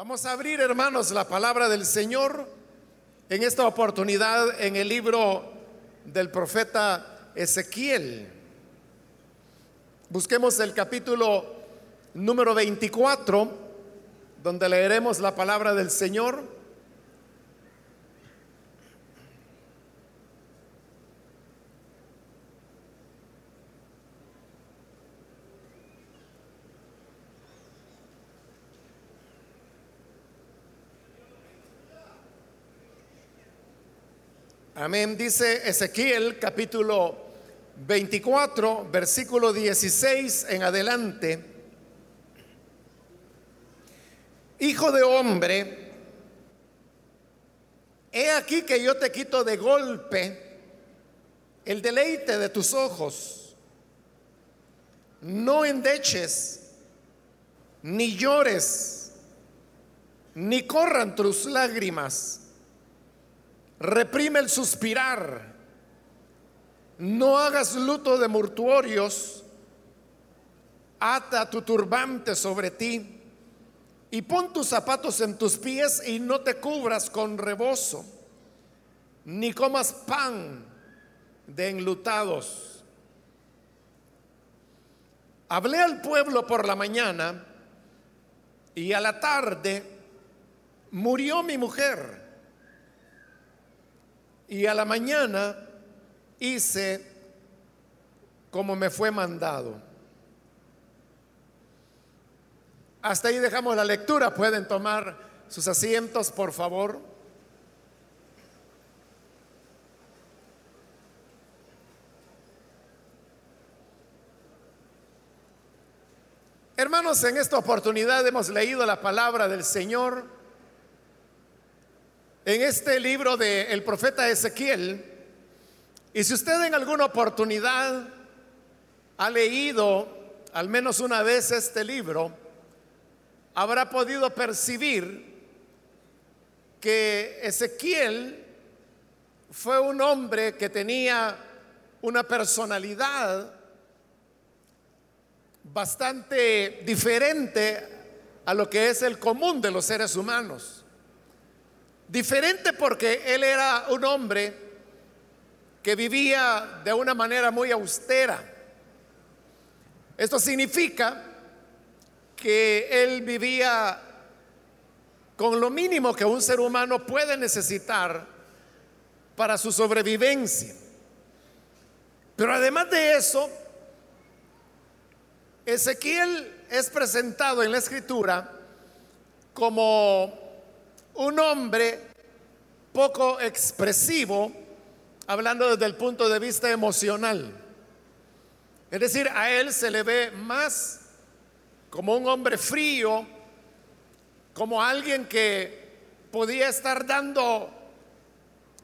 Vamos a abrir, hermanos, la palabra del Señor en esta oportunidad en el libro del profeta Ezequiel. Busquemos el capítulo número 24, donde leeremos la palabra del Señor. Amén. Dice Ezequiel capítulo 24, versículo 16 en adelante. Hijo de hombre, he aquí que yo te quito de golpe el deleite de tus ojos. No endeches, ni llores, ni corran tus lágrimas Reprime el suspirar. No hagas luto de mortuorios. Ata tu turbante sobre ti y pon tus zapatos en tus pies y no te cubras con rebozo, ni comas pan de enlutados. Hablé al pueblo por la mañana y a la tarde murió mi mujer y a la mañana hice como me fue mandado. Hasta ahí dejamos la lectura. Pueden tomar sus asientos, por favor. Hermanos, en esta oportunidad hemos leído la palabra del Señor en este libro del profeta Ezequiel. Y si usted en alguna oportunidad ha leído al menos una vez este libro, habrá podido percibir que Ezequiel fue un hombre que tenía una personalidad bastante diferente a lo que es el común de los seres humanos. Diferente porque él era un hombre que vivía de una manera muy austera. Esto significa que él vivía con lo mínimo que un ser humano puede necesitar para su sobrevivencia. Pero además de eso, Ezequiel es presentado en la escritura como un hombre poco expresivo, hablando desde el punto de vista emocional. Es decir, a él se le ve más como un hombre frío, como alguien que podía estar dando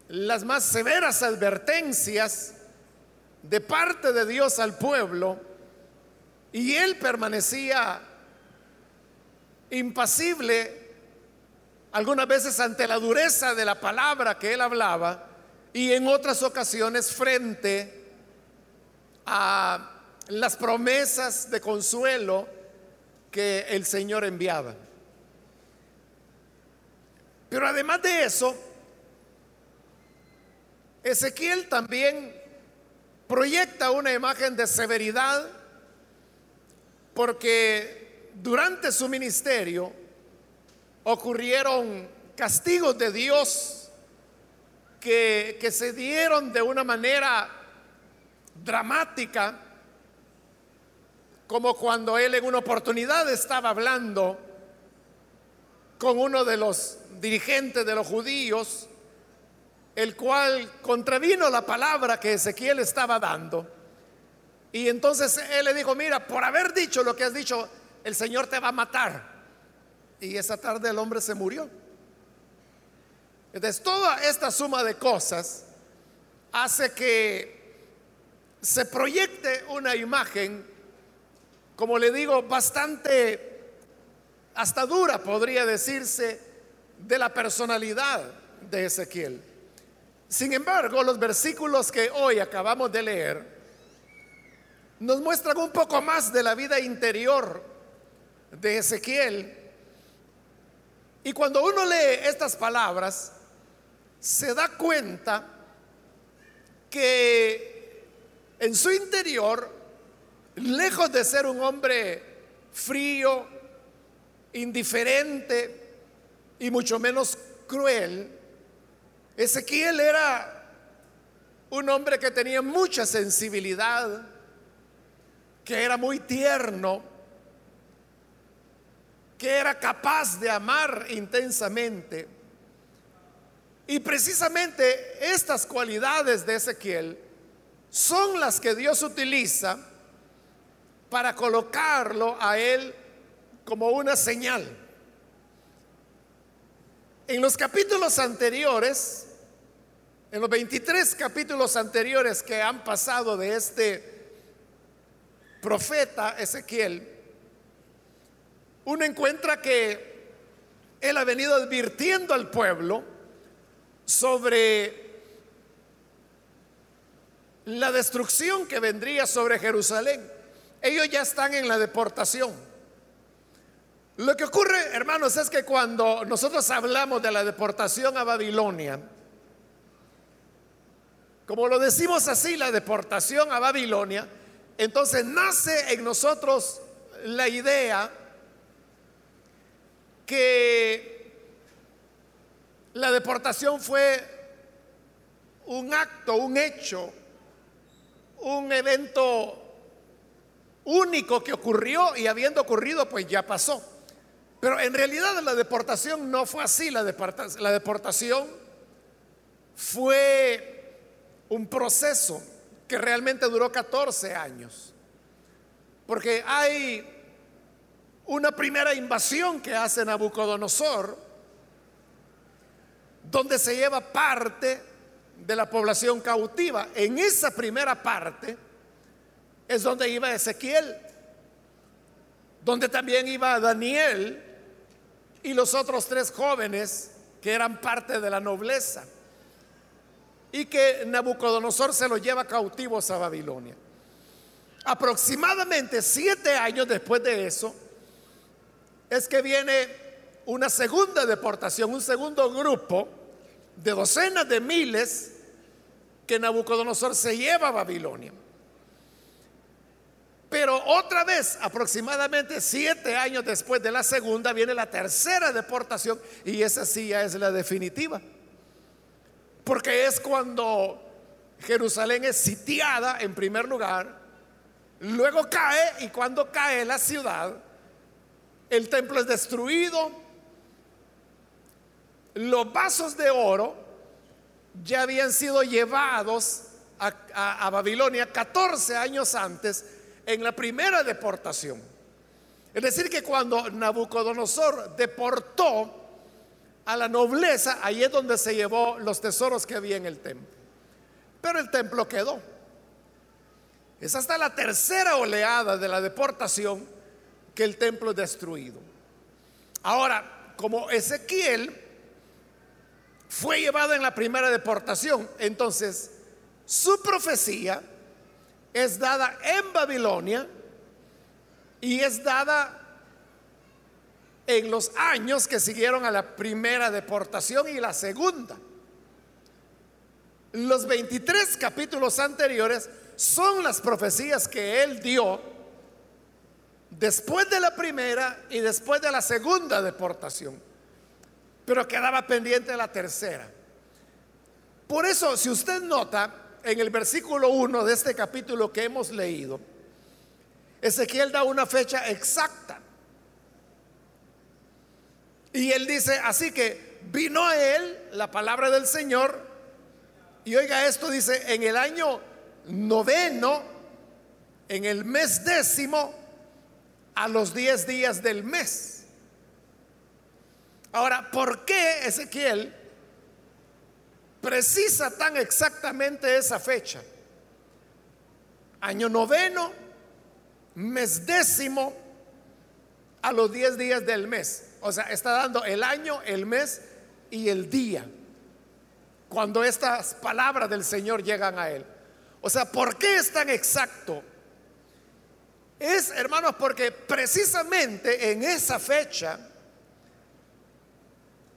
las más severas advertencias de parte de Dios al pueblo, y él permanecía impasible algunas veces ante la dureza de la palabra que él hablaba y en otras ocasiones frente a las promesas de consuelo que el Señor enviaba. Pero además de eso, Ezequiel también proyecta una imagen de severidad porque durante su ministerio ocurrieron castigos de Dios que, que se dieron de una manera dramática, como cuando él en una oportunidad estaba hablando con uno de los dirigentes de los judíos, el cual contravino la palabra que Ezequiel estaba dando. Y entonces él le dijo, mira, por haber dicho lo que has dicho, el Señor te va a matar y esa tarde el hombre se murió. Entonces, toda esta suma de cosas hace que se proyecte una imagen, como le digo, bastante, hasta dura podría decirse, de la personalidad de Ezequiel. Sin embargo, los versículos que hoy acabamos de leer nos muestran un poco más de la vida interior de Ezequiel Y cuando uno lee estas palabras, se da cuenta que en su interior, lejos de ser un hombre frío, indiferente y mucho menos cruel, Ezequiel era un hombre que tenía mucha sensibilidad, que era muy tierno, que era capaz de amar intensamente. Y precisamente estas cualidades de Ezequiel son las que Dios utiliza para colocarlo a él como una señal. En los capítulos anteriores, en los 23 capítulos anteriores que han pasado de este profeta Ezequiel, uno encuentra que él ha venido advirtiendo al pueblo sobre la destrucción que vendría sobre Jerusalén. Ellos ya están en la deportación. Lo que ocurre, hermanos, es que cuando nosotros hablamos de la deportación a Babilonia, como lo decimos así, la deportación a Babilonia, entonces nace en nosotros la idea que la deportación fue un acto, un hecho, un evento único que ocurrió y habiendo ocurrido, pues ya pasó. Pero en realidad la deportación no fue así, la, deportación fue un proceso que realmente duró 14 años. Porque hay una primera invasión que hace Nabucodonosor, donde se lleva parte de la población cautiva. En esa primera parte es donde iba Ezequiel, donde también iba Daniel y los otros tres jóvenes que eran parte de la nobleza y que Nabucodonosor se los lleva cautivos a Babilonia. Aproximadamente siete años después de eso, es que viene una segunda deportación, un segundo grupo de docenas de miles que Nabucodonosor se lleva a Babilonia. Pero otra vez, aproximadamente siete años después de la segunda, viene la tercera deportación y esa sí ya es la definitiva. Porque es cuando Jerusalén es sitiada en primer lugar, luego cae y cuando cae la ciudad, el templo es destruido, los vasos de oro ya habían sido llevados a, Babilonia 14 años antes en la primera deportación. Es decir, que cuando Nabucodonosor deportó a la nobleza, ahí es donde se llevó los tesoros que había en el templo. Pero el templo quedó. Es hasta la tercera oleada de la deportación que el templo es destruido. Ahora, como Ezequiel fue llevado en la primera deportación, entonces su profecía es dada en Babilonia y es dada en los años que siguieron a la primera deportación y la segunda. Los 23 capítulos anteriores son las profecías que él dio después de la primera y después de la segunda deportación. Pero quedaba pendiente la tercera. Por eso, si usted nota en el versículo 1 de este capítulo que hemos leído, Ezequiel da una fecha exacta. Y él dice, así que vino a él la palabra del Señor. Y oiga esto, dice, en el año noveno, en el mes décimo, a los 10 días del mes. Ahora, ¿por qué Ezequiel precisa tan exactamente esa fecha? Año noveno, mes décimo, a los 10 días del mes. O sea, está dando el año, el mes y el día. Cuando estas palabras del Señor llegan a él. O sea, ¿por qué es tan exacto es, hermanos, porque precisamente en esa fecha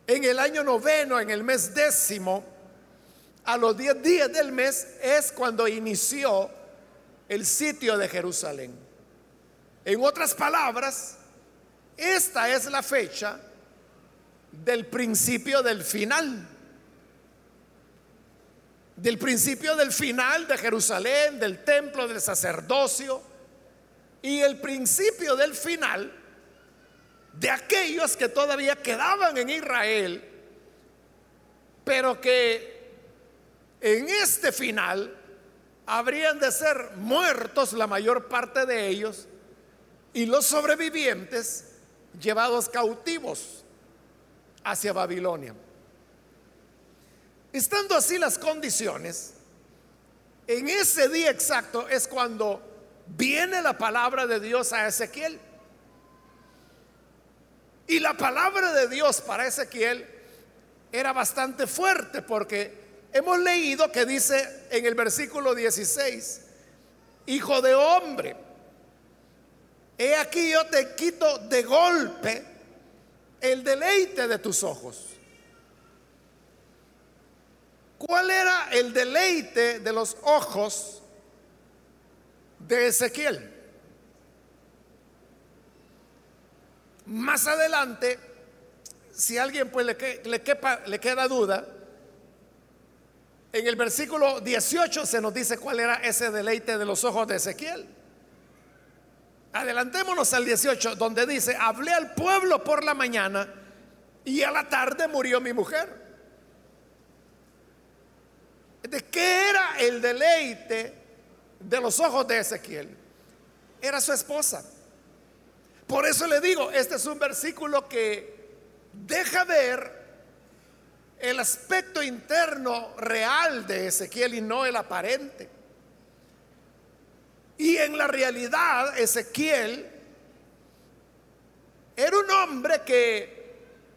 en el año noveno, en el mes décimo, a los diez días del mes, es cuando inició el sitio de Jerusalén. En otras palabras, esta es la fecha del principio del final. Del principio del final de Jerusalén, del templo, del sacerdocio y el principio del final de aquellos que todavía quedaban en Israel, pero que en este final habrían de ser muertos la mayor parte de ellos y los sobrevivientes llevados cautivos hacia Babilonia. Estando así las condiciones, en ese día exacto es cuando viene la palabra de Dios a Ezequiel. Y la palabra de Dios para Ezequiel era bastante fuerte porque hemos leído que dice en el versículo 16, hijo de hombre, he aquí yo te quito de golpe el deleite de tus ojos. ¿Cuál era el deleite de los ojos de Ezequiel? Más adelante, si alguien pues le, le, le queda duda, en el versículo 18 se nos dice cuál era ese deleite de los ojos de Ezequiel. Adelantémonos al 18, donde dice, hablé al pueblo por la mañana y a la tarde murió mi mujer. ¿De qué era el deleite de los ojos de Ezequiel? Era su esposa. Por eso le digo, este es un versículo que deja ver el aspecto interno real de Ezequiel y no el aparente. Y en la realidad, Ezequiel era un hombre que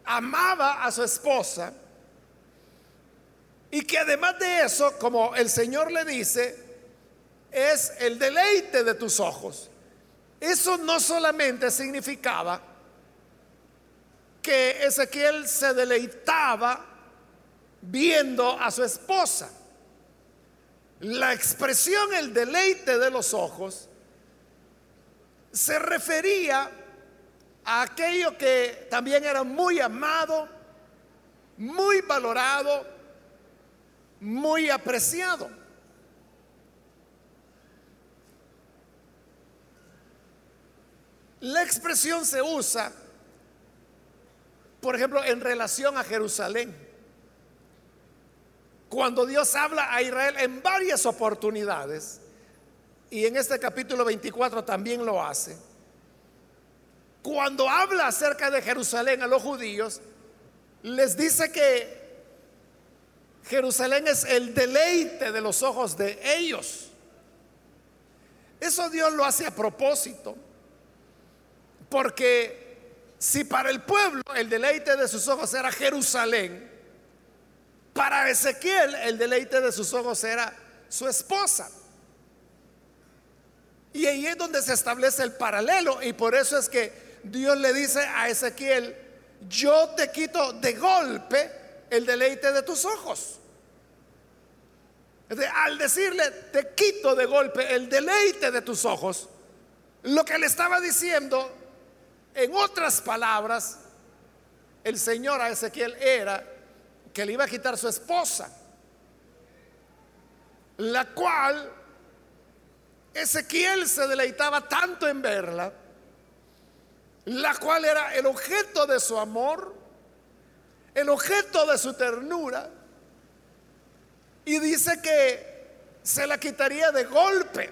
amaba a su esposa y que además de eso, como el Señor le dice, es el deleite de tus ojos. Eso no solamente significaba que Ezequiel se deleitaba viendo a su esposa. La expresión el deleite de los ojos se refería a aquello que también era muy amado, muy valorado, muy apreciado. La expresión se usa, por ejemplo, en relación a Jerusalén. Cuando Dios habla a Israel en varias oportunidades, y en este capítulo 24 también lo hace, cuando habla acerca de Jerusalén a los judíos, les dice que Jerusalén es el deleite de los ojos de ellos. Eso Dios lo hace a propósito. Porque si para el pueblo el deleite de sus ojos era Jerusalén, para Ezequiel el deleite de sus ojos era su esposa. Y ahí es donde se establece el paralelo. Y por eso es que Dios le dice a Ezequiel, yo te quito de golpe el deleite de tus ojos. al decirle, te quito de golpe el deleite de tus ojos, lo que le estaba diciendo en otras palabras, el Señor a Ezequiel era que le iba a quitar su esposa, la cual Ezequiel se deleitaba tanto en verla, la cual era el objeto de su amor, el objeto de su ternura, y dice que se la quitaría de golpe,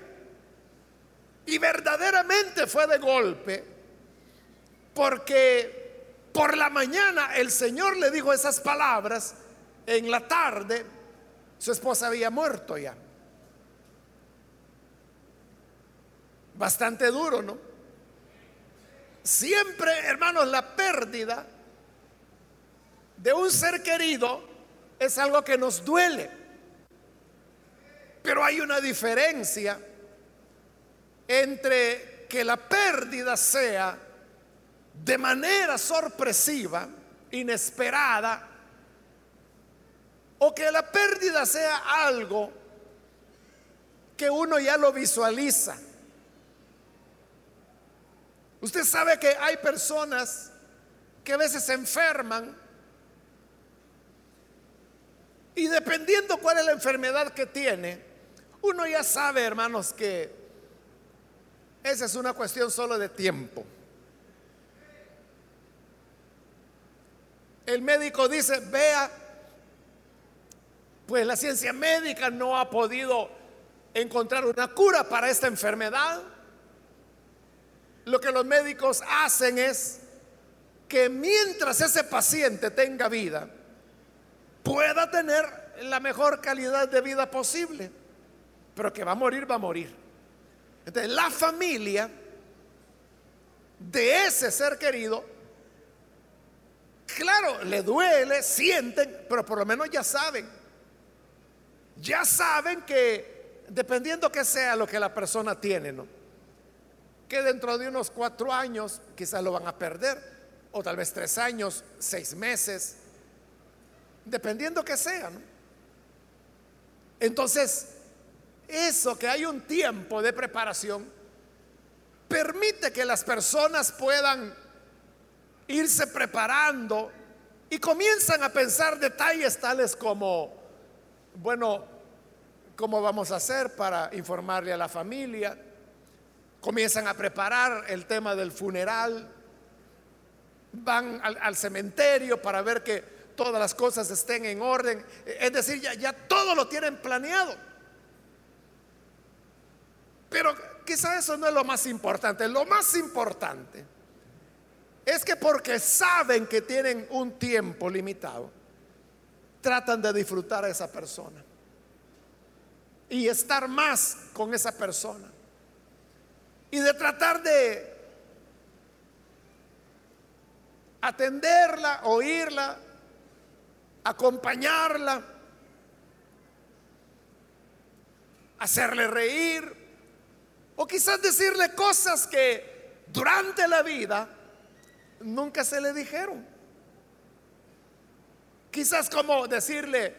y verdaderamente fue de golpe, porque por la mañana el Señor le dijo esas palabras, en la tarde su esposa había muerto ya. Bastante duro, ¿no? Siempre, hermanos, la pérdida de un ser querido es algo que nos duele. Pero hay una diferencia entre que la pérdida sea de manera sorpresiva inesperada o que la pérdida sea algo que uno ya lo visualiza. Usted sabe que hay personas que a veces se enferman y dependiendo cuál es la enfermedad que tiene, uno ya sabe, hermanos, que esa es una cuestión solo de tiempo. El médico dice, vea, pues la ciencia médica no ha podido encontrar una cura para esta enfermedad. Lo que los médicos hacen es que mientras ese paciente tenga vida, pueda tener la mejor calidad de vida posible. Pero que va a morir, va a morir. Entonces, la familia de ese ser querido, claro, le duele, sienten, pero por lo menos ya saben. Ya saben que, dependiendo que sea lo que la persona tiene, ¿no? Que dentro de unos cuatro años quizás lo van a perder, o tal vez tres años, seis meses, dependiendo que sea, ¿no? Entonces, eso que hay un tiempo de preparación permite que las personas puedan irse preparando y comienzan a pensar detalles tales como, bueno, ¿cómo vamos a hacer para informarle a la familia? Comienzan a preparar el tema del funeral, van al, cementerio para ver que todas las cosas estén en orden, es decir, ya, ya todo lo tienen planeado. Pero quizá eso no es lo más importante. Lo más importante es que porque saben que tienen un tiempo limitado, tratan de disfrutar a esa persona y estar más con esa persona. Y de tratar de atenderla, oírla, acompañarla, hacerle reír, o quizás decirle cosas que durante la vida nunca se le dijeron. Quizás como decirle,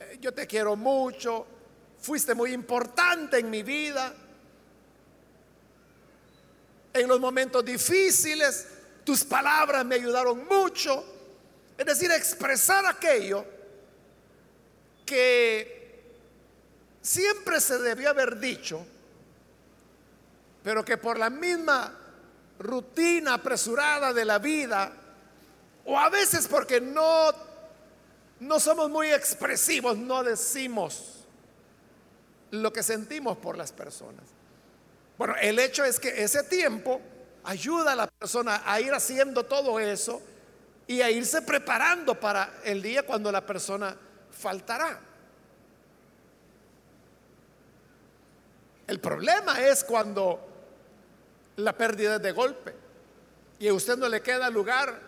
eh, yo te quiero mucho, fuiste muy importante en mi vida. En los momentos difíciles, tus palabras me ayudaron mucho. Es decir, expresar aquello que siempre se debió haber dicho pero que por la misma rutina apresurada de la vida, o a veces porque no, no somos muy expresivos, no decimos lo que sentimos por las personas. Bueno, el hecho es que ese tiempo ayuda a la persona a ir haciendo todo eso y a irse preparando para el día cuando la persona faltará. El problema es cuando la pérdida de golpe. Y a usted no le queda lugar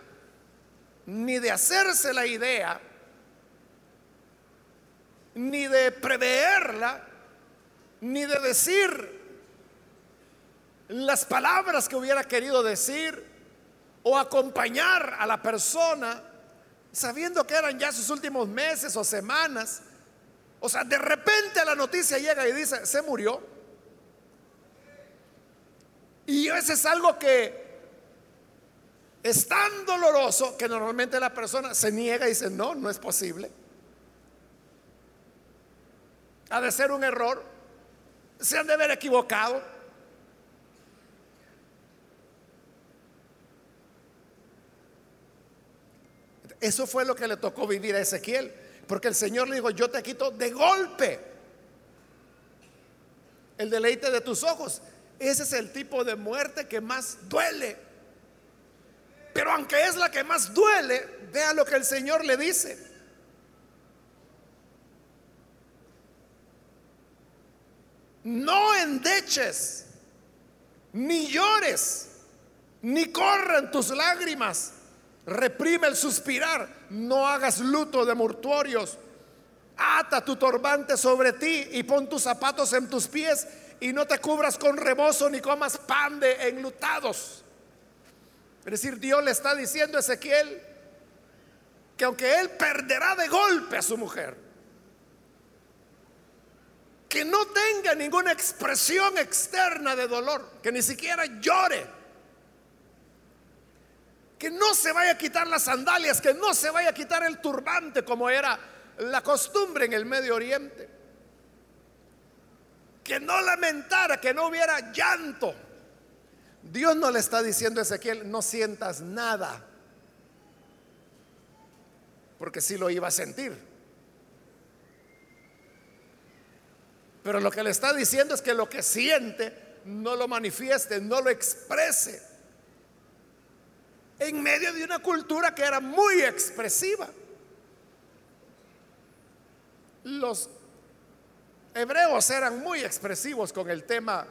ni de hacerse la idea, ni de preverla, ni de decir las palabras que hubiera querido decir o acompañar a la persona sabiendo que eran ya sus últimos meses o semanas. O sea, de repente la noticia llega y dice, se murió. Y eso es algo que es tan doloroso que normalmente la persona se niega y dice, no, no es posible. Ha de ser un error. Se han de haber equivocado. Eso fue lo que le tocó vivir a Ezequiel. Porque el Señor le dijo, yo te quito de golpe el deleite de tus ojos. Ese es el tipo de muerte que más duele. Pero aunque es la que más duele, vea lo que el Señor le dice. No endeches, ni llores, ni corran tus lágrimas. Reprime el suspirar, no hagas luto de mortuorios. Ata tu turbante sobre ti y pon tus zapatos en tus pies y no te cubras con rebozo ni comas pan de enlutados. Es decir, Dios le está diciendo a Ezequiel, aunque él perderá de golpe a su mujer, que no tenga ninguna expresión externa de dolor, que ni siquiera llore, que no se vaya a quitar las sandalias, que no se vaya a quitar el turbante como era la costumbre en el Medio Oriente, que no lamentara, que no hubiera llanto. Dios no le está diciendo a Ezequiel, no sientas nada, porque sí lo iba a sentir. Pero lo que le está diciendo es que lo que siente no lo manifieste, no lo exprese. En medio de una cultura que era muy expresiva. Los hebreos eran muy expresivos con el tema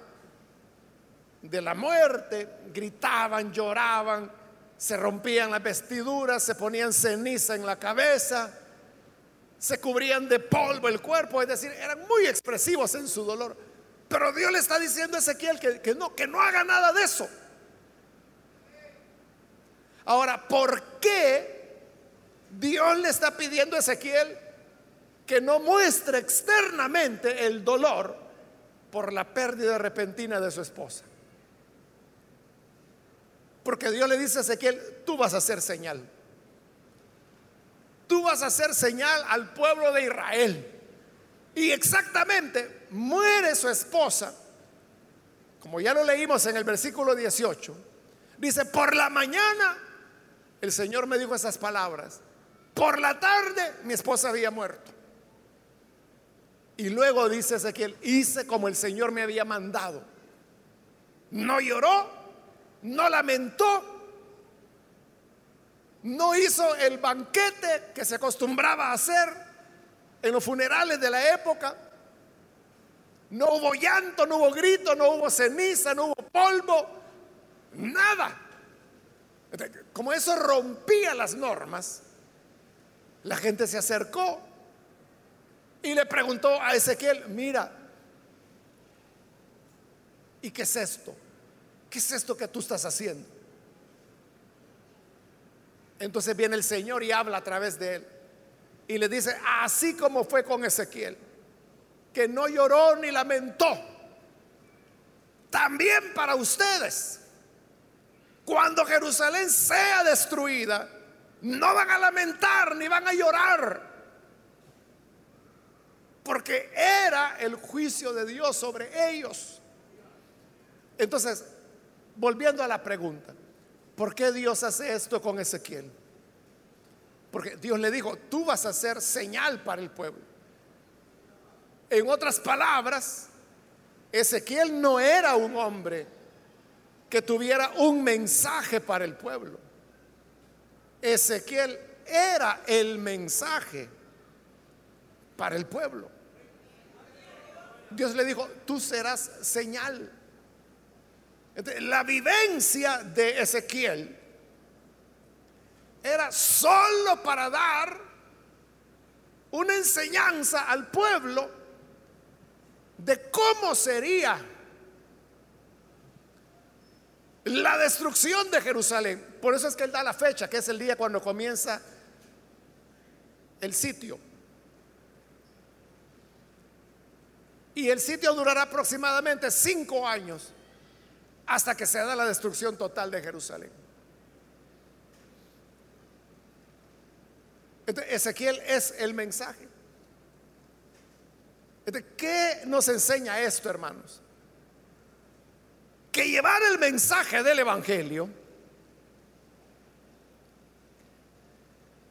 de la muerte, gritaban, lloraban, se rompían las vestiduras, se ponían ceniza en la cabeza se cubrían de polvo el cuerpo, es decir, eran muy expresivos en su dolor. Pero Dios le está diciendo a Ezequiel que, que no, que no haga nada de eso. Ahora, ¿por qué Dios le está pidiendo a Ezequiel que no muestre externamente el dolor por la pérdida repentina de su esposa? Porque Dios le dice a Ezequiel, tú vas a ser señal tú vas a hacer señal al pueblo de Israel. Y exactamente muere su esposa, como ya lo leímos en el versículo 18, dice, por la mañana el Señor me dijo esas palabras, por la tarde mi esposa había muerto. Y luego dice Ezequiel, hice como el Señor me había mandado. No lloró, no lamentó, no hizo el banquete que se acostumbraba a hacer en los funerales de la época. No hubo llanto, no hubo grito, no hubo ceniza, no hubo polvo, nada. Como eso rompía las normas, la gente se acercó y le preguntó a Ezequiel, mira, ¿y qué es esto? ¿Qué es esto que tú estás haciendo? Entonces viene el Señor y habla a través de él. Y le dice, así como fue con Ezequiel, que no lloró ni lamentó, también para ustedes, cuando Jerusalén sea destruida, no van a lamentar ni van a llorar, porque era el juicio de Dios sobre ellos. Entonces, volviendo a la pregunta, ¿Por qué Dios hace esto con Ezequiel? Porque Dios le dijo, tú vas a ser señal para el pueblo. En otras palabras, Ezequiel no era un hombre que tuviera un mensaje para el pueblo. Ezequiel era el mensaje para el pueblo. Dios le dijo, tú serás señal. La vivencia de Ezequiel era solo para dar una enseñanza al pueblo de cómo sería la destrucción de Jerusalén. Por eso es que él da la fecha, que es el día cuando comienza el sitio. Y el sitio durará aproximadamente cinco años hasta que se da la destrucción total de Jerusalén. Ezequiel es el mensaje. ¿Qué nos enseña esto, hermanos? Que llevar el mensaje del Evangelio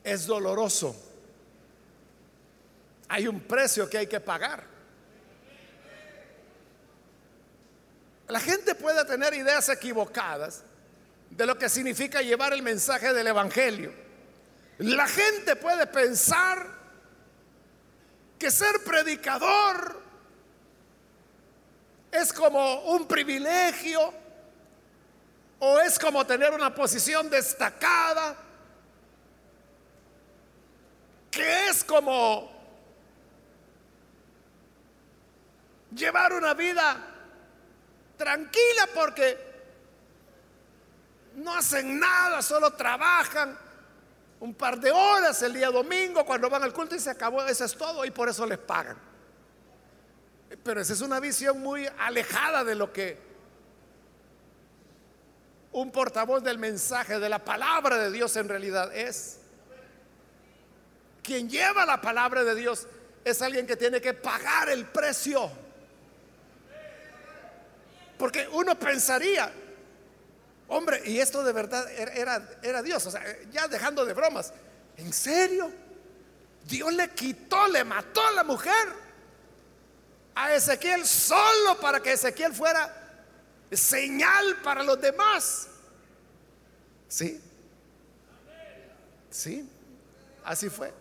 es doloroso. Hay un precio que hay que pagar. La gente puede tener ideas equivocadas de lo que significa llevar el mensaje del Evangelio. La gente puede pensar que ser predicador es como un privilegio o es como tener una posición destacada, que es como llevar una vida tranquila porque no hacen nada, solo trabajan un par de horas el día domingo cuando van al culto y se acabó, eso es todo y por eso les pagan. Pero esa es una visión muy alejada de lo que un portavoz del mensaje, de la palabra de Dios en realidad es. Quien lleva la palabra de Dios es alguien que tiene que pagar el precio. Porque uno pensaría, hombre, y esto de verdad era, era Dios, o sea, ya dejando de bromas, ¿en serio? Dios le quitó, le mató a la mujer a Ezequiel solo para que Ezequiel fuera señal para los demás. ¿Sí? ¿Sí? Así fue.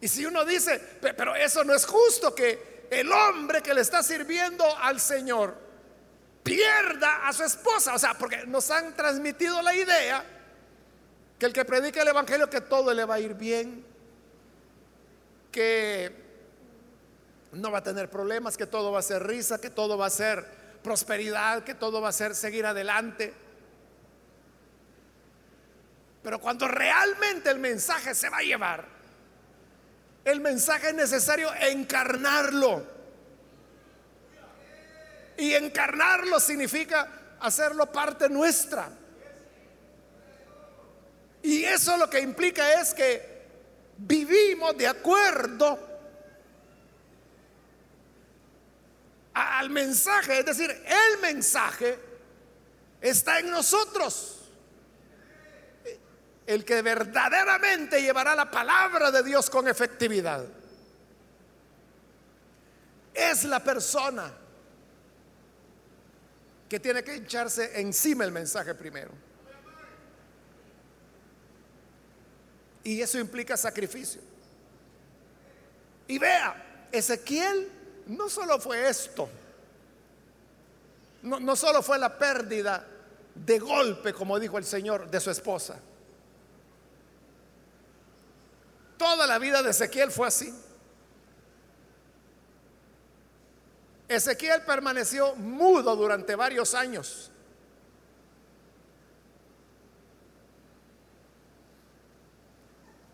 Y si uno dice, pero eso no es justo que el hombre que le está sirviendo al Señor pierda a su esposa, o sea, porque nos han transmitido la idea que el que predica el Evangelio que todo le va a ir bien, que no va a tener problemas, que todo va a ser risa, que todo va a ser prosperidad, que todo va a ser seguir adelante. Pero cuando realmente el mensaje se va a llevar, el mensaje es necesario encarnarlo. Y encarnarlo significa hacerlo parte nuestra. Y eso lo que implica es que vivimos de acuerdo al mensaje, es decir, el mensaje está en nosotros. El que verdaderamente llevará la palabra de Dios con efectividad es la persona que tiene que echarse encima el mensaje primero. Y eso implica sacrificio. Y vea, Ezequiel no solo fue esto, no, no solo fue la pérdida de golpe, como dijo el Señor, de su esposa. Toda la vida de Ezequiel fue así. Ezequiel permaneció mudo durante varios años.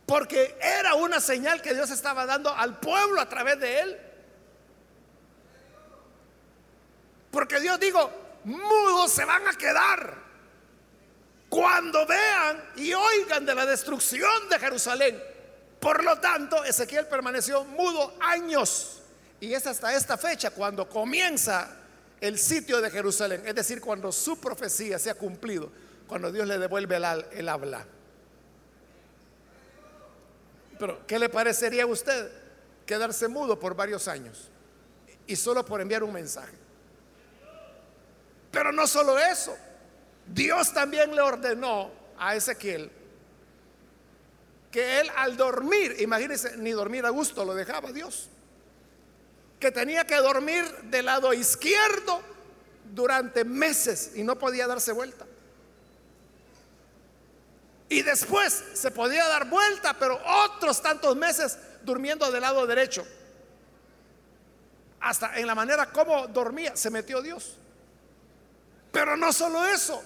Porque era una señal que Dios estaba dando al pueblo a través de él. Porque Dios dijo, mudos se van a quedar cuando vean y oigan de la destrucción de Jerusalén. Por lo tanto, Ezequiel permaneció mudo años. Y es hasta esta fecha cuando comienza el sitio de Jerusalén. Es decir, cuando su profecía se ha cumplido, cuando Dios le devuelve el, habla. Pero, ¿qué le parecería a usted quedarse mudo por varios años? Y solo por enviar un mensaje. Pero no solo eso, Dios también le ordenó a Ezequiel que él al dormir, imagínense, ni dormir a gusto lo dejaba Dios, que tenía que dormir del lado izquierdo durante meses y no podía darse vuelta. Y después se podía dar vuelta, pero otros tantos meses durmiendo del lado derecho. Hasta en la manera como dormía se metió Dios. Pero no solo eso.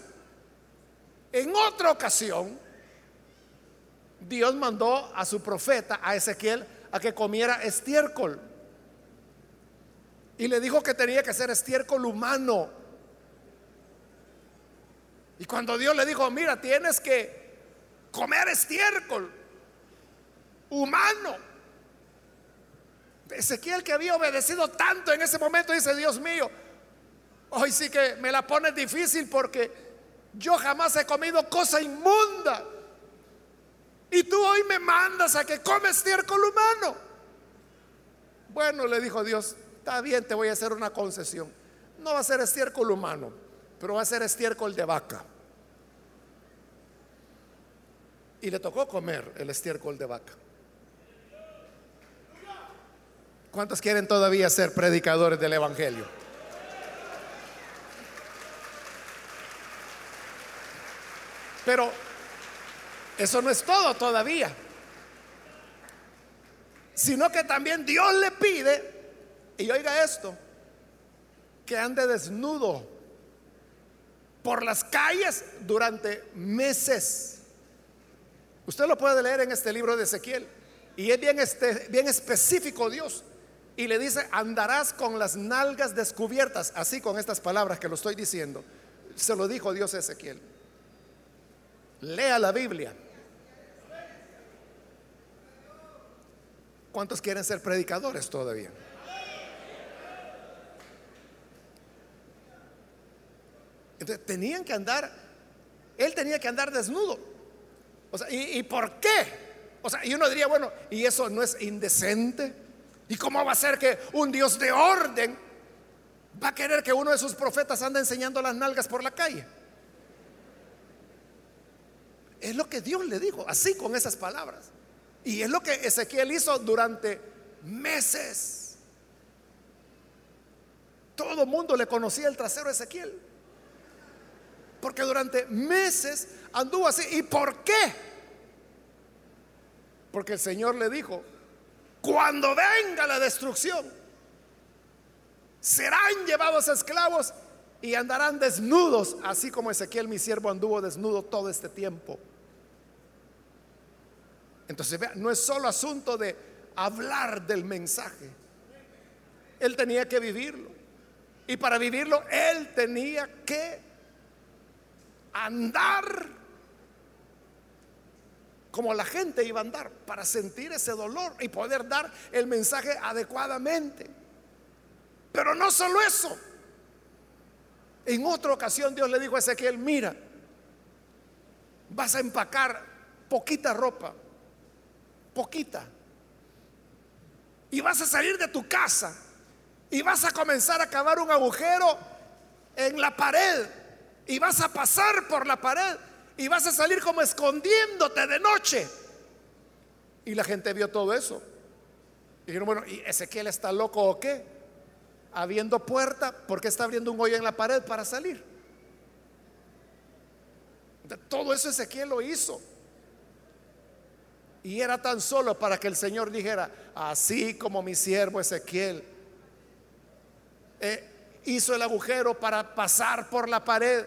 En otra ocasión, Dios mandó a su profeta, a Ezequiel, a que comiera estiércol. Y le dijo que tenía que ser estiércol humano. Y cuando Dios le dijo, mira, tienes que comer estiércol humano. Ezequiel que había obedecido tanto en ese momento dice, Dios mío, Hoy sí que me la pones difícil porque yo jamás he comido cosa inmunda. Y tú hoy me mandas a que comes estiércol humano. Bueno, le dijo Dios, está bien, te voy a hacer una concesión. No va a ser estiércol humano, pero va a ser estiércol de vaca. Y le tocó comer el estiércol de vaca. ¿Cuántos quieren todavía ser predicadores del Evangelio? Pero eso no es todo todavía. Sino que también Dios le pide, y oiga esto, que ande desnudo por las calles durante meses. Usted lo puede leer en este libro de Ezequiel. Y es bien, este, bien específico Dios. Y le dice, andarás con las nalgas descubiertas, así con estas palabras que lo estoy diciendo. Se lo dijo Dios a Ezequiel. Lea la Biblia. ¿Cuántos quieren ser predicadores todavía? Entonces tenían que andar, él tenía que andar desnudo. O sea, ¿y, por qué? O sea, y uno diría, bueno, ¿y eso no es indecente? ¿Y cómo va a ser que un Dios de orden va a querer que uno de sus profetas ande enseñando las nalgas por la calle? Es lo que Dios le dijo, así con esas palabras. Y es lo que Ezequiel hizo durante meses. Todo el mundo le conocía el trasero de Ezequiel. Porque durante meses anduvo así. ¿Y por qué? Porque el Señor le dijo, cuando venga la destrucción, serán llevados esclavos y andarán desnudos, así como Ezequiel mi siervo anduvo desnudo todo este tiempo. Entonces, vea, no es solo asunto de hablar del mensaje. Él tenía que vivirlo. Y para vivirlo, él tenía que andar como la gente iba a andar, para sentir ese dolor y poder dar el mensaje adecuadamente. Pero no solo eso. En otra ocasión Dios le dijo a Ezequiel, mira, vas a empacar poquita ropa poquita. Y vas a salir de tu casa y vas a comenzar a cavar un agujero en la pared y vas a pasar por la pared y vas a salir como escondiéndote de noche. Y la gente vio todo eso. Y dijeron, bueno, ¿y Ezequiel está loco o qué? Habiendo puerta, ¿por qué está abriendo un hoyo en la pared para salir? Todo eso Ezequiel lo hizo. Y era tan solo para que el Señor dijera, así como mi siervo Ezequiel eh, hizo el agujero para pasar por la pared,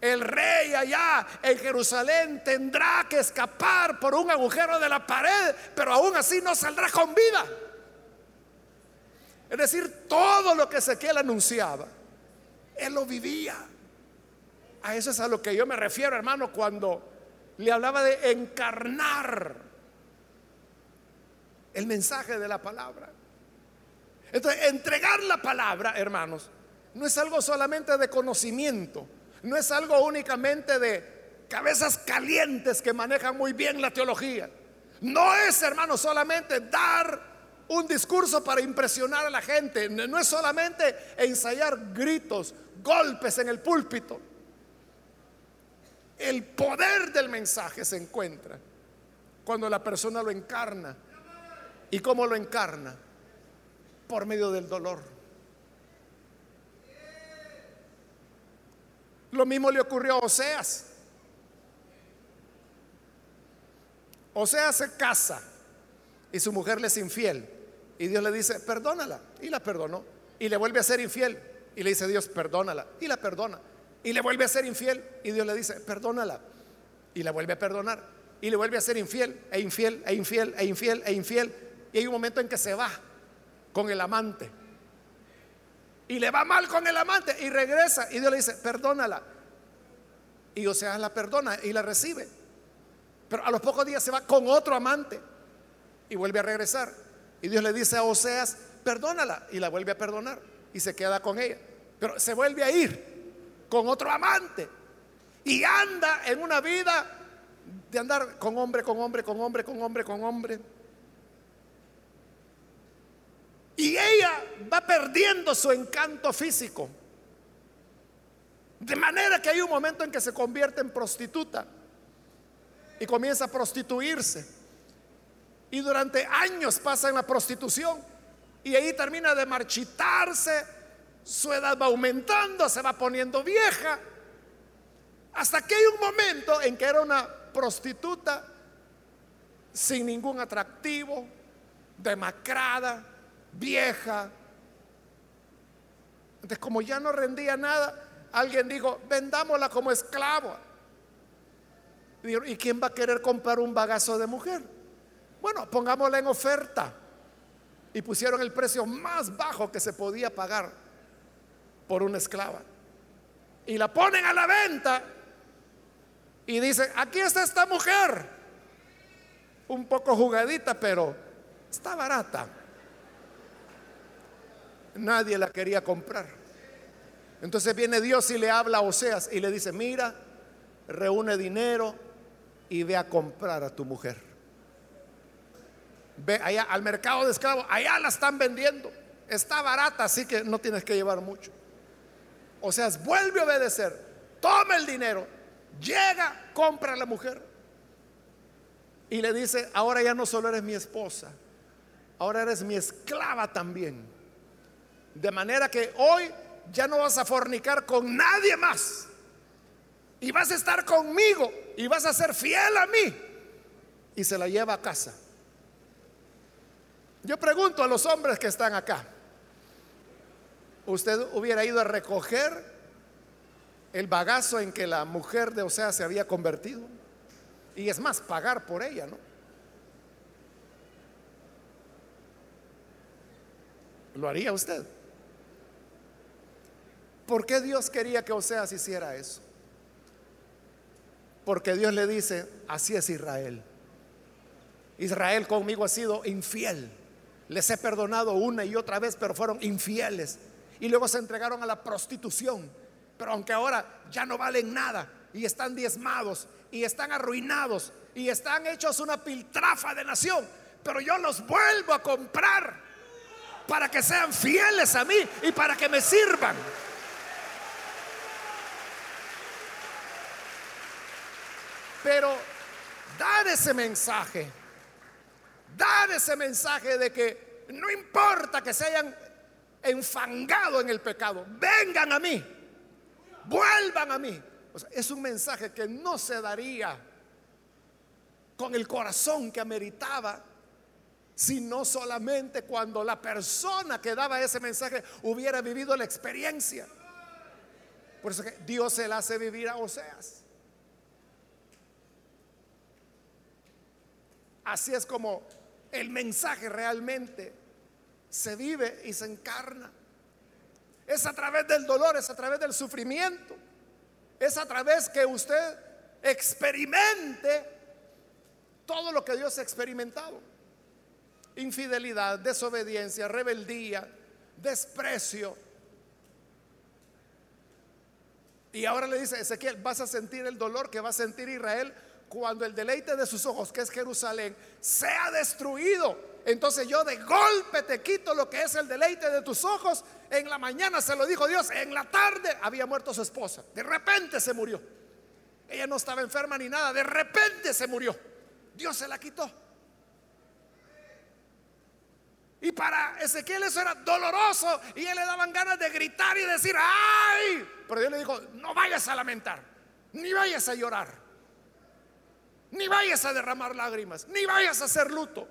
el rey allá en Jerusalén tendrá que escapar por un agujero de la pared, pero aún así no saldrá con vida. Es decir, todo lo que Ezequiel anunciaba, él lo vivía. A eso es a lo que yo me refiero, hermano, cuando le hablaba de encarnar el mensaje de la palabra. Entonces, entregar la palabra, hermanos, no es algo solamente de conocimiento, no es algo únicamente de cabezas calientes que manejan muy bien la teología. No es, hermanos, solamente dar un discurso para impresionar a la gente, no es solamente ensayar gritos, golpes en el púlpito. El poder del mensaje se encuentra cuando la persona lo encarna. ¿Y cómo lo encarna? Por medio del dolor. Lo mismo le ocurrió a Oseas. Oseas se casa y su mujer le es infiel. Y Dios le dice, perdónala. Y la perdonó. Y le vuelve a ser infiel. Y le dice Dios, perdónala. Y la perdona y le vuelve a ser infiel y Dios le dice, perdónala. Y la vuelve a perdonar y le vuelve a ser infiel e infiel e infiel e infiel e infiel. Y hay un momento en que se va con el amante. Y le va mal con el amante y regresa y Dios le dice, perdónala. Y Oseas la perdona y la recibe. Pero a los pocos días se va con otro amante y vuelve a regresar. Y Dios le dice a Oseas, perdónala. Y la vuelve a perdonar y se queda con ella. Pero se vuelve a ir con otro amante y anda en una vida de andar con hombre, con hombre, con hombre, con hombre, con hombre. Y ella va perdiendo su encanto físico. De manera que hay un momento en que se convierte en prostituta y comienza a prostituirse. Y durante años pasa en la prostitución y ahí termina de marchitarse su edad va aumentando, se va poniendo vieja, hasta que hay un momento en que era una prostituta sin ningún atractivo, demacrada, vieja. Entonces, como ya no rendía nada, alguien dijo, vendámosla como esclavo. ¿Y quién va a querer comprar un bagazo de mujer? Bueno, pongámosla en oferta. Y pusieron el precio más bajo que se podía pagar por una esclava. Y la ponen a la venta y dicen, aquí está esta mujer. Un poco jugadita, pero está barata. Nadie la quería comprar. Entonces viene Dios y le habla a Oseas y le dice, mira, reúne dinero y ve a comprar a tu mujer. Ve allá al mercado de esclavos, allá la están vendiendo. Está barata, así que no tienes que llevar mucho. O sea, vuelve a obedecer, toma el dinero, llega, compra a la mujer. Y le dice, ahora ya no solo eres mi esposa, ahora eres mi esclava también. De manera que hoy ya no vas a fornicar con nadie más. Y vas a estar conmigo y vas a ser fiel a mí. Y se la lleva a casa. Yo pregunto a los hombres que están acá, ¿usted hubiera ido a recoger el bagazo en que la mujer de Osea se había convertido? Y es más, pagar por ella, ¿no? ¿Lo haría usted? ¿Por qué Dios quería que Oseas hiciera eso? Porque Dios le dice, así es Israel. Israel conmigo ha sido infiel. Les he perdonado una y otra vez, pero fueron infieles. Y luego se entregaron a la prostitución. Pero aunque ahora ya no valen nada y están diezmados y están arruinados y están hechos una piltrafa de nación, pero yo los vuelvo a comprar para que sean fieles a mí y para que me sirvan. Pero dar ese mensaje, dar ese mensaje de que no importa que se hayan enfangado en el pecado, vengan a mí, vuelvan a mí. es un mensaje que no se daría con el corazón que ameritaba, sino solamente cuando la persona que daba ese mensaje hubiera vivido la experiencia. Por eso que Dios se la hace vivir a Oseas. Así es como el mensaje realmente se vive y se encarna. Es a través del dolor, es a través del sufrimiento, es a través que usted experimente todo lo que Dios ha experimentado. Infidelidad, desobediencia, rebeldía, desprecio. Y ahora le dice Ezequiel, vas a sentir el dolor que va a sentir Israel cuando el deleite de sus ojos, que es Jerusalén, sea destruido, entonces yo de golpe te quito lo que es el deleite de tus ojos. En la mañana se lo dijo Dios, en la tarde había muerto su esposa, de repente se murió. Ella no estaba enferma ni nada, de repente se murió. Dios se la quitó. Y para Ezequiel eso era doloroso y él le daban ganas de gritar y decir, ¡ay! Pero Dios le dijo, no vayas a lamentar, ni vayas a llorar. Ni vayas a derramar lágrimas, ni vayas a hacer luto.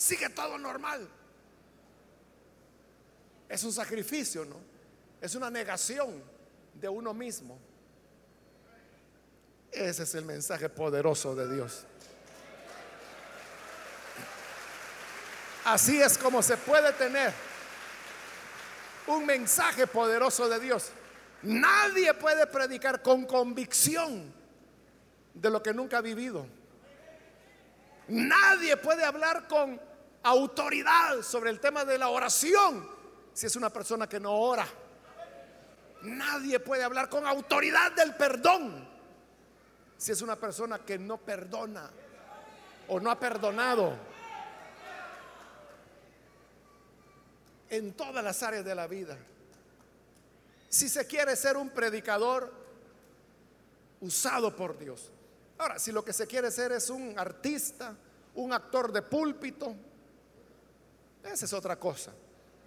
Sigue todo normal. Es un sacrificio, ¿no? Es una negación de uno mismo. Ese es el mensaje poderoso de Dios. Así es como se puede tener un mensaje poderoso de Dios. Nadie puede predicar con convicción de lo que nunca ha vivido. Nadie puede hablar con autoridad sobre el tema de la oración si es una persona que no ora. Nadie puede hablar con autoridad del perdón si es una persona que no perdona o no ha perdonado. En todas las áreas de la vida. Si se quiere ser un predicador usado por Dios, Ahora, si lo que se quiere ser es un artista, un actor de púlpito, esa es otra cosa.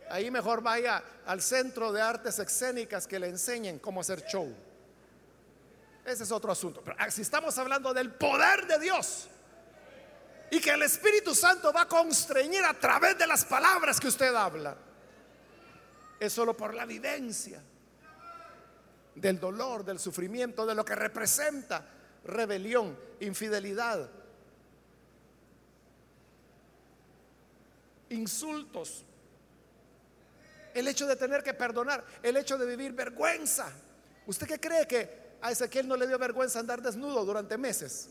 Ahí mejor vaya al centro de artes escénicas que le enseñen cómo hacer show. Ese es otro asunto. Pero ah, si estamos hablando del poder de Dios y que el Espíritu Santo va a constreñir a través de las palabras que usted habla, es solo por la vivencia del dolor, del sufrimiento, de lo que representa rebelión, infidelidad, insultos, el hecho de tener que perdonar, el hecho de vivir vergüenza. ¿Usted qué cree que a Ezequiel no le dio vergüenza andar desnudo durante meses?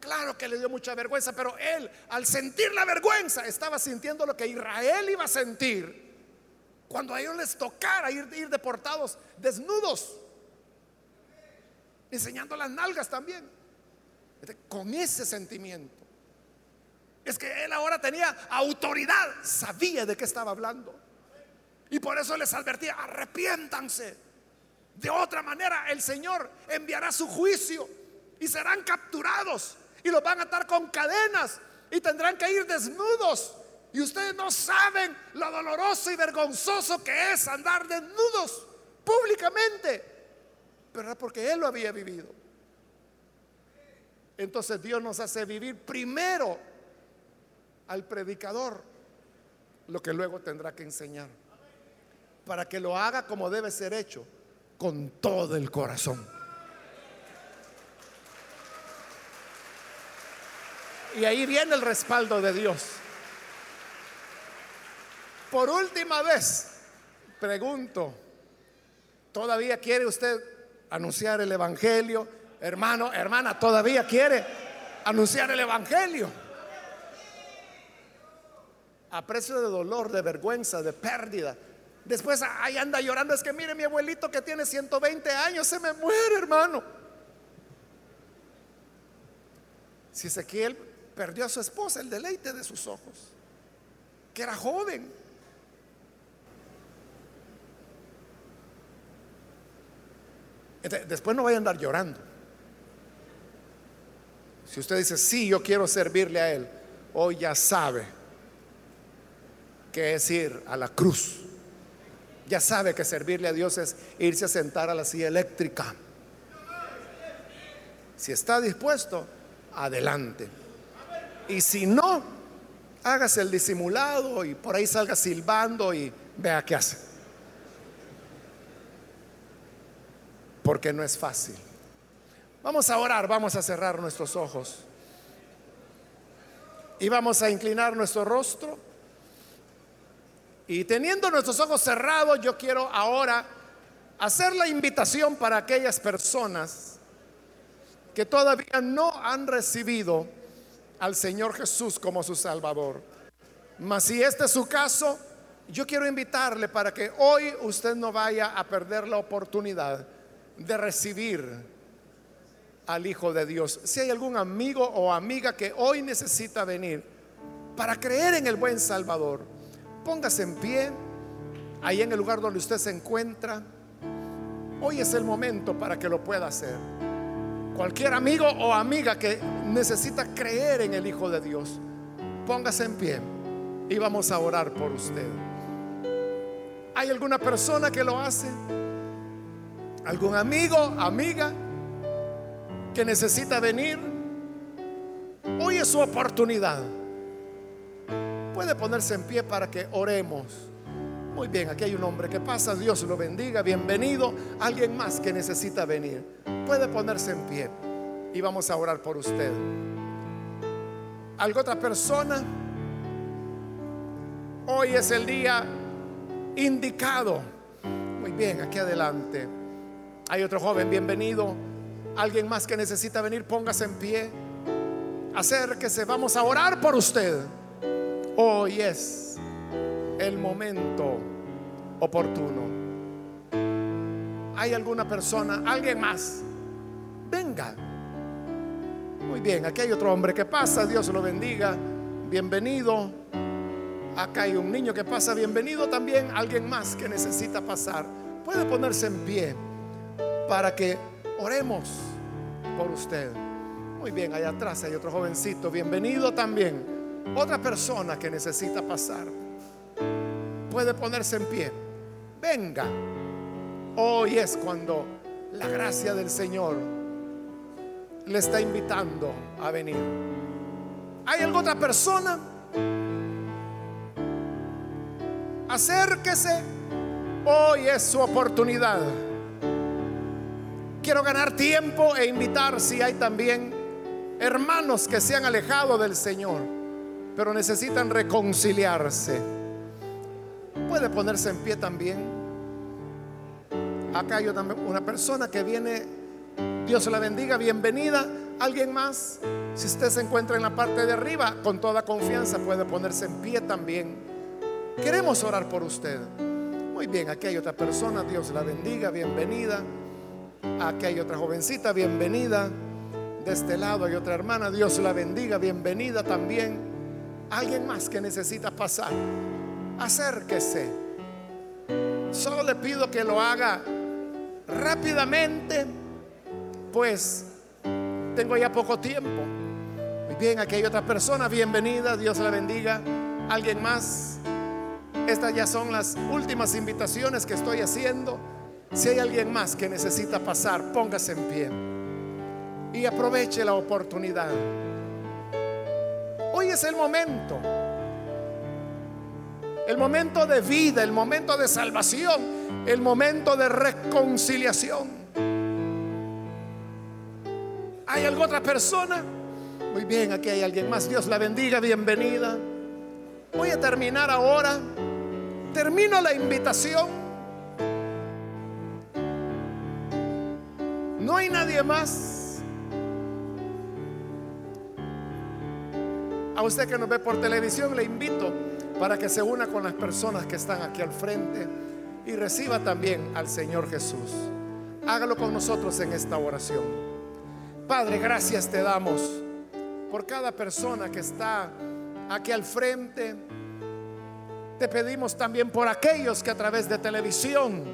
Claro que le dio mucha vergüenza, pero él, al sentir la vergüenza, estaba sintiendo lo que Israel iba a sentir cuando a ellos les tocara ir, ir deportados desnudos, enseñando las nalgas también, con ese sentimiento. Es que él ahora tenía autoridad, sabía de qué estaba hablando. Y por eso les advertía, arrepiéntanse. De otra manera el Señor enviará su juicio y serán capturados y los van a atar con cadenas y tendrán que ir desnudos. Y ustedes no saben lo doloroso y vergonzoso que es andar desnudos públicamente. Pero era porque Él lo había vivido. Entonces Dios nos hace vivir primero al predicador lo que luego tendrá que enseñar. Para que lo haga como debe ser hecho, con todo el corazón. Y ahí viene el respaldo de Dios. Por última vez, pregunto, ¿todavía quiere usted anunciar el Evangelio? Hermano, hermana, ¿todavía quiere anunciar el Evangelio? A precio de dolor, de vergüenza, de pérdida. Después ahí anda llorando, es que mire mi abuelito que tiene 120 años, se me muere, hermano. Si Ezequiel perdió a su esposa, el deleite de sus ojos, que era joven. después no vaya a andar llorando. Si usted dice, sí, yo quiero servirle a Él, hoy ya sabe que es ir a la cruz. Ya sabe que servirle a Dios es irse a sentar a la silla eléctrica. Si está dispuesto, adelante. Y si no, hágase el disimulado y por ahí salga silbando y vea qué hace. Porque no es fácil. Vamos a orar, vamos a cerrar nuestros ojos. Y vamos a inclinar nuestro rostro. Y teniendo nuestros ojos cerrados, yo quiero ahora hacer la invitación para aquellas personas que todavía no han recibido al Señor Jesús como su Salvador. Mas si este es su caso, yo quiero invitarle para que hoy usted no vaya a perder la oportunidad de recibir al Hijo de Dios. Si hay algún amigo o amiga que hoy necesita venir para creer en el buen Salvador, póngase en pie ahí en el lugar donde usted se encuentra. Hoy es el momento para que lo pueda hacer. Cualquier amigo o amiga que necesita creer en el Hijo de Dios, póngase en pie y vamos a orar por usted. ¿Hay alguna persona que lo hace? ¿Algún amigo, amiga que necesita venir? Hoy es su oportunidad. Puede ponerse en pie para que oremos. Muy bien, aquí hay un hombre que pasa, Dios lo bendiga, bienvenido. Alguien más que necesita venir. Puede ponerse en pie y vamos a orar por usted. ¿Alguna otra persona? Hoy es el día indicado. Muy bien, aquí adelante. Hay otro joven, bienvenido. Alguien más que necesita venir, póngase en pie. Acérquese, vamos a orar por usted. Hoy es el momento oportuno. ¿Hay alguna persona, alguien más? Venga. Muy bien, aquí hay otro hombre que pasa, Dios lo bendiga. Bienvenido. Acá hay un niño que pasa, bienvenido también. Alguien más que necesita pasar. Puede ponerse en pie para que oremos por usted. Muy bien, allá atrás hay otro jovencito, bienvenido también. Otra persona que necesita pasar puede ponerse en pie. Venga. Hoy es cuando la gracia del Señor le está invitando a venir. ¿Hay alguna otra persona? Acérquese. Hoy es su oportunidad. quiero ganar tiempo e invitar si hay también hermanos que se han alejado del Señor, pero necesitan reconciliarse. Puede ponerse en pie también. Acá hay una persona que viene. Dios la bendiga, bienvenida. ¿Alguien más? Si usted se encuentra en la parte de arriba, con toda confianza puede ponerse en pie también. Queremos orar por usted. Muy bien, aquí hay otra persona, Dios la bendiga, bienvenida. Aquí hay otra jovencita, bienvenida. De este lado hay otra hermana, Dios la bendiga, bienvenida también. Alguien más que necesita pasar, acérquese. Solo le pido que lo haga rápidamente, pues tengo ya poco tiempo. Muy bien, aquí hay otra persona, bienvenida, Dios la bendiga. ¿Alguien más? Estas ya son las últimas invitaciones que estoy haciendo. Si hay alguien más que necesita pasar, póngase en pie y aproveche la oportunidad. Hoy es el momento. El momento de vida, el momento de salvación, el momento de reconciliación. ¿Hay alguna otra persona? Muy bien, aquí hay alguien más. Dios la bendiga, bienvenida. Voy a terminar ahora. Termino la invitación No hay nadie más. A usted que nos ve por televisión le invito para que se una con las personas que están aquí al frente y reciba también al Señor Jesús. Hágalo con nosotros en esta oración. Padre, gracias te damos por cada persona que está aquí al frente. Te pedimos también por aquellos que a través de televisión,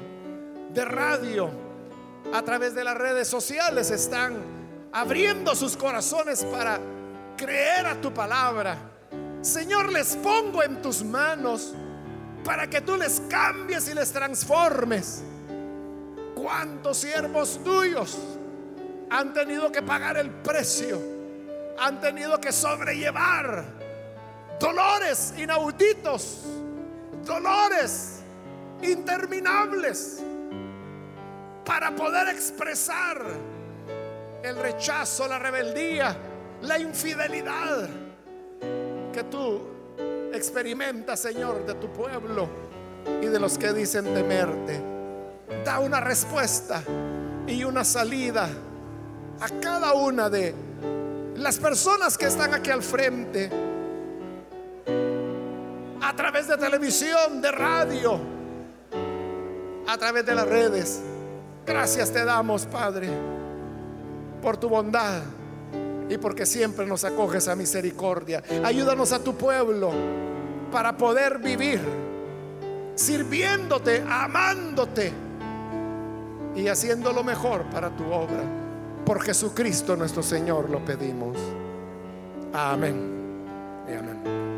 de radio, a través de las redes sociales están abriendo sus corazones para creer a tu palabra. Señor, les pongo en tus manos para que tú les cambies y les transformes. ¿Cuántos siervos tuyos han tenido que pagar el precio? Han tenido que sobrellevar dolores inauditos, dolores interminables para poder expresar el rechazo, la rebeldía, la infidelidad que tú experimentas, Señor, de tu pueblo y de los que dicen temerte. Da una respuesta y una salida a cada una de las personas que están aquí al frente, a través de televisión, de radio, a través de las redes. Gracias te damos, Padre, por tu bondad y porque siempre nos acoges a misericordia. Ayúdanos a tu pueblo para poder vivir sirviéndote, amándote y haciendo lo mejor para tu obra. Por Jesucristo nuestro Señor lo pedimos. Amén. Y amén.